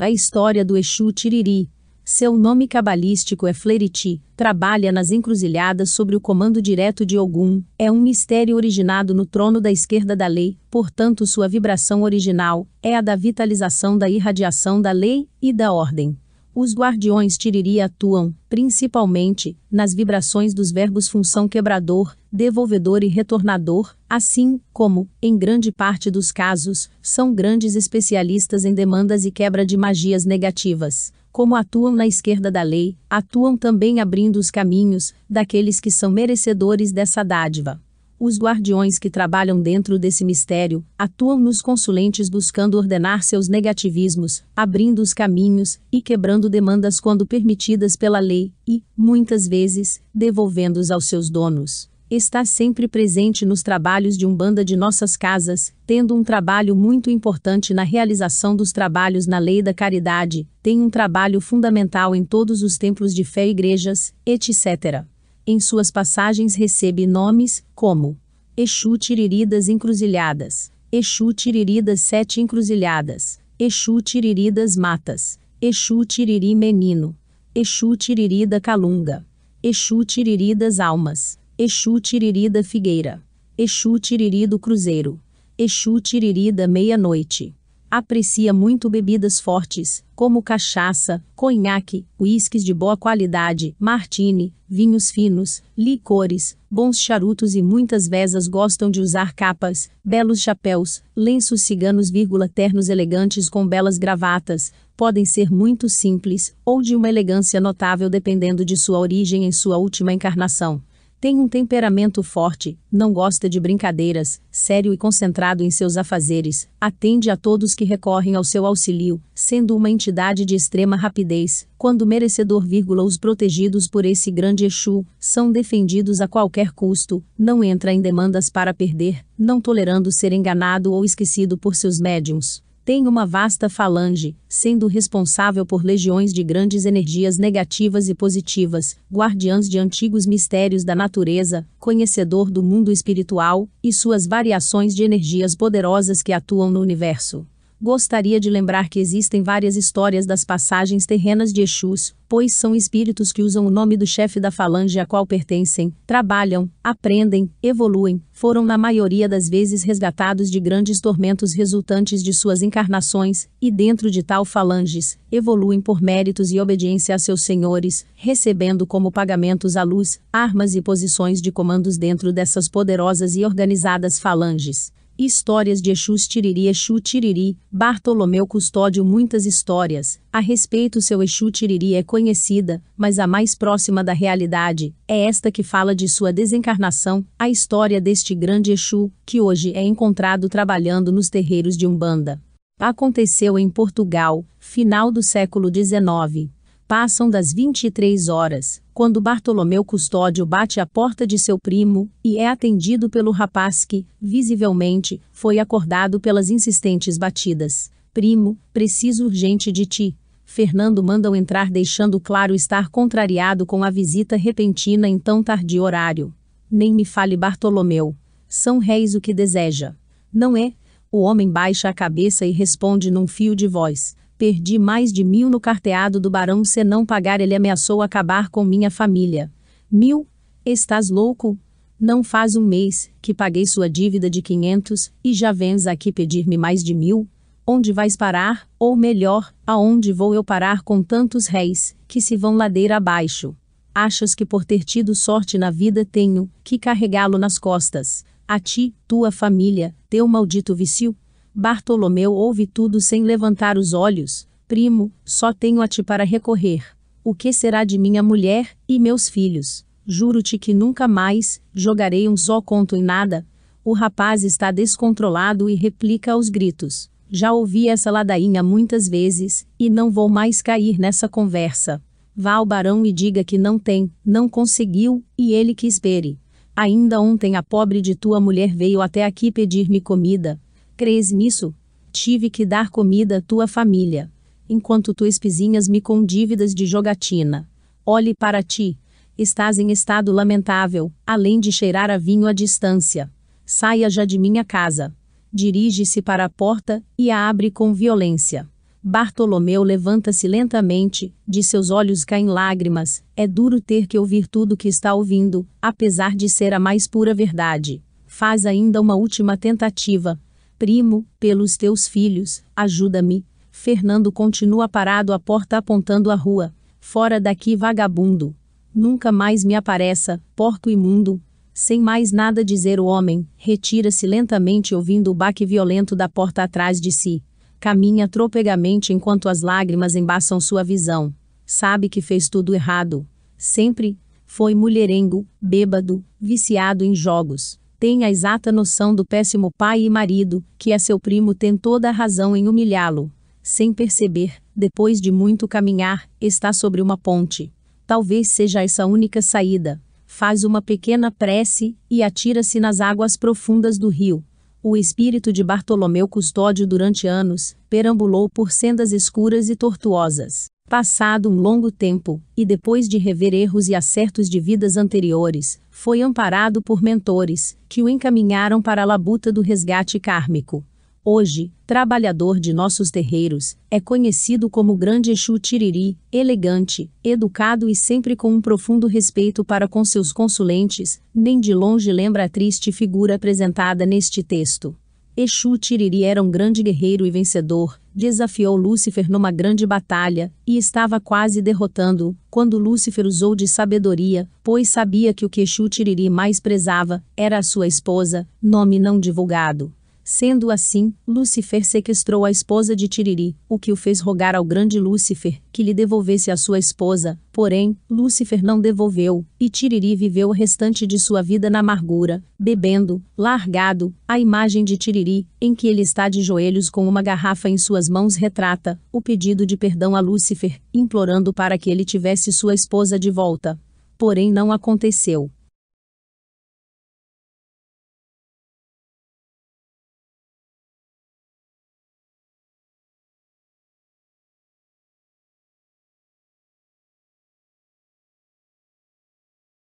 A história do Exu Tiriri. Seu nome cabalístico é Fleriti, trabalha nas encruzilhadas sobre o comando direto de Ogum, é um mistério originado no trono da esquerda da lei, portanto sua vibração original é a da vitalização da irradiação da lei e da ordem. Os guardiões Tiriri atuam, principalmente, nas vibrações dos verbos função quebrador, devolvedor e retornador, assim como, em grande parte dos casos, são grandes especialistas em demandas e quebra de magias negativas. Como atuam na esquerda da lei, atuam também abrindo os caminhos daqueles que são merecedores dessa dádiva. Os guardiões que trabalham dentro desse mistério atuam nos consulentes buscando ordenar seus negativismos, abrindo os caminhos e quebrando demandas quando permitidas pela lei e, muitas vezes, devolvendo-os aos seus donos. Está sempre presente nos trabalhos de Umbanda de nossas casas, tendo um trabalho muito importante na realização dos trabalhos na lei da caridade, tem um trabalho fundamental em todos os templos de fé, igrejas, etc em suas passagens recebe nomes, como Exu Tiriridas Encruzilhadas, Exu Tiriridas Sete Encruzilhadas, Exu Tiriridas Matas, Exu Tiriri Menino, Exu Tiririda Calunga, Exu Tiriridas Almas, Exu Tiririda Figueira, Exu Tiriri do Cruzeiro, Exu Tiririda Meia-Noite aprecia muito bebidas fortes, como cachaça, conhaque, uísques de boa qualidade, martini, vinhos finos, licores, bons charutos e muitas vezes gostam de usar capas, belos chapéus, lenços ciganos, ternos elegantes com belas gravatas, podem ser muito simples ou de uma elegância notável dependendo de sua origem em sua última encarnação. Tem um temperamento forte, não gosta de brincadeiras, sério e concentrado em seus afazeres, atende a todos que recorrem ao seu auxílio, sendo uma entidade de extrema rapidez, quando merecedor, vírgula, os protegidos por esse grande Exu, são defendidos a qualquer custo, não entra em demandas para perder, não tolerando ser enganado ou esquecido por seus médiums tem uma vasta falange, sendo responsável por legiões de grandes energias negativas e positivas, guardiãs de antigos mistérios da natureza, conhecedor do mundo espiritual e suas variações de energias poderosas que atuam no universo. Gostaria de lembrar que existem várias histórias das passagens terrenas de Exus, pois são espíritos que usam o nome do chefe da falange a qual pertencem, trabalham, aprendem, evoluem, foram na maioria das vezes resgatados de grandes tormentos resultantes de suas encarnações, e dentro de tal falanges, evoluem por méritos e obediência a seus senhores, recebendo como pagamentos a luz, armas e posições de comandos dentro dessas poderosas e organizadas falanges. Histórias de Exus Tiriri Exu Tiriri, Bartolomeu Custódio Muitas histórias, a respeito seu Exu Tiriri é conhecida, mas a mais próxima da realidade, é esta que fala de sua desencarnação, a história deste grande Exu, que hoje é encontrado trabalhando nos terreiros de Umbanda. Aconteceu em Portugal, final do século XIX. Passam das 23 horas, quando Bartolomeu Custódio bate à porta de seu primo, e é atendido pelo rapaz que, visivelmente, foi acordado pelas insistentes batidas. Primo, preciso urgente de ti. Fernando manda-o entrar, deixando claro estar contrariado com a visita repentina em tão tardio horário. Nem me fale Bartolomeu. São réis o que deseja. Não é? O homem baixa a cabeça e responde num fio de voz. Perdi mais de mil no carteado do barão se não pagar ele ameaçou acabar com minha família. Mil? Estás louco? Não faz um mês, que paguei sua dívida de quinhentos, e já vens aqui pedir-me mais de mil? Onde vais parar, ou melhor, aonde vou eu parar com tantos réis, que se vão ladeira abaixo? Achas que por ter tido sorte na vida tenho, que carregá-lo nas costas? A ti, tua família, teu maldito vício? Bartolomeu ouve tudo sem levantar os olhos. Primo, só tenho a ti para recorrer. O que será de minha mulher e meus filhos? Juro-te que nunca mais jogarei um só conto em nada. O rapaz está descontrolado e replica aos gritos. Já ouvi essa ladainha muitas vezes, e não vou mais cair nessa conversa. Vá ao barão e diga que não tem, não conseguiu, e ele que espere. Ainda ontem a pobre de tua mulher veio até aqui pedir-me comida, Crês nisso? Tive que dar comida à tua família. Enquanto tu espizinhas me com dívidas de jogatina. Olhe para ti. Estás em estado lamentável, além de cheirar a vinho à distância. Saia já de minha casa. Dirige-se para a porta e a abre com violência. Bartolomeu levanta-se lentamente, de seus olhos caem lágrimas. É duro ter que ouvir tudo que está ouvindo, apesar de ser a mais pura verdade. Faz ainda uma última tentativa. Primo, pelos teus filhos, ajuda-me. Fernando continua parado à porta apontando a rua. Fora daqui, vagabundo. Nunca mais me apareça, porco imundo. Sem mais nada dizer, o homem retira-se lentamente, ouvindo o baque violento da porta atrás de si. Caminha tropegamente enquanto as lágrimas embaçam sua visão. Sabe que fez tudo errado. Sempre foi mulherengo, bêbado, viciado em jogos. Tem a exata noção do péssimo pai e marido, que é seu primo, tem toda a razão em humilhá-lo. Sem perceber, depois de muito caminhar, está sobre uma ponte. Talvez seja essa a única saída. Faz uma pequena prece e atira-se nas águas profundas do rio. O espírito de Bartolomeu Custódio durante anos perambulou por sendas escuras e tortuosas. Passado um longo tempo, e depois de rever erros e acertos de vidas anteriores, foi amparado por mentores, que o encaminharam para a labuta do resgate kármico. Hoje, trabalhador de nossos terreiros, é conhecido como Grande Exu Tiriri, elegante, educado e sempre com um profundo respeito para com seus consulentes, nem de longe lembra a triste figura apresentada neste texto. Exu Tiriri era um grande guerreiro e vencedor, desafiou Lúcifer numa grande batalha, e estava quase derrotando-o, quando Lúcifer usou de sabedoria, pois sabia que o que Exu Tiriri mais prezava, era a sua esposa, nome não divulgado. Sendo assim, Lúcifer sequestrou a esposa de Tiriri, o que o fez rogar ao grande Lúcifer que lhe devolvesse a sua esposa. Porém, Lúcifer não devolveu, e Tiriri viveu o restante de sua vida na amargura, bebendo, largado. A imagem de Tiriri, em que ele está de joelhos com uma garrafa em suas mãos, retrata o pedido de perdão a Lúcifer, implorando para que ele tivesse sua esposa de volta. Porém, não aconteceu.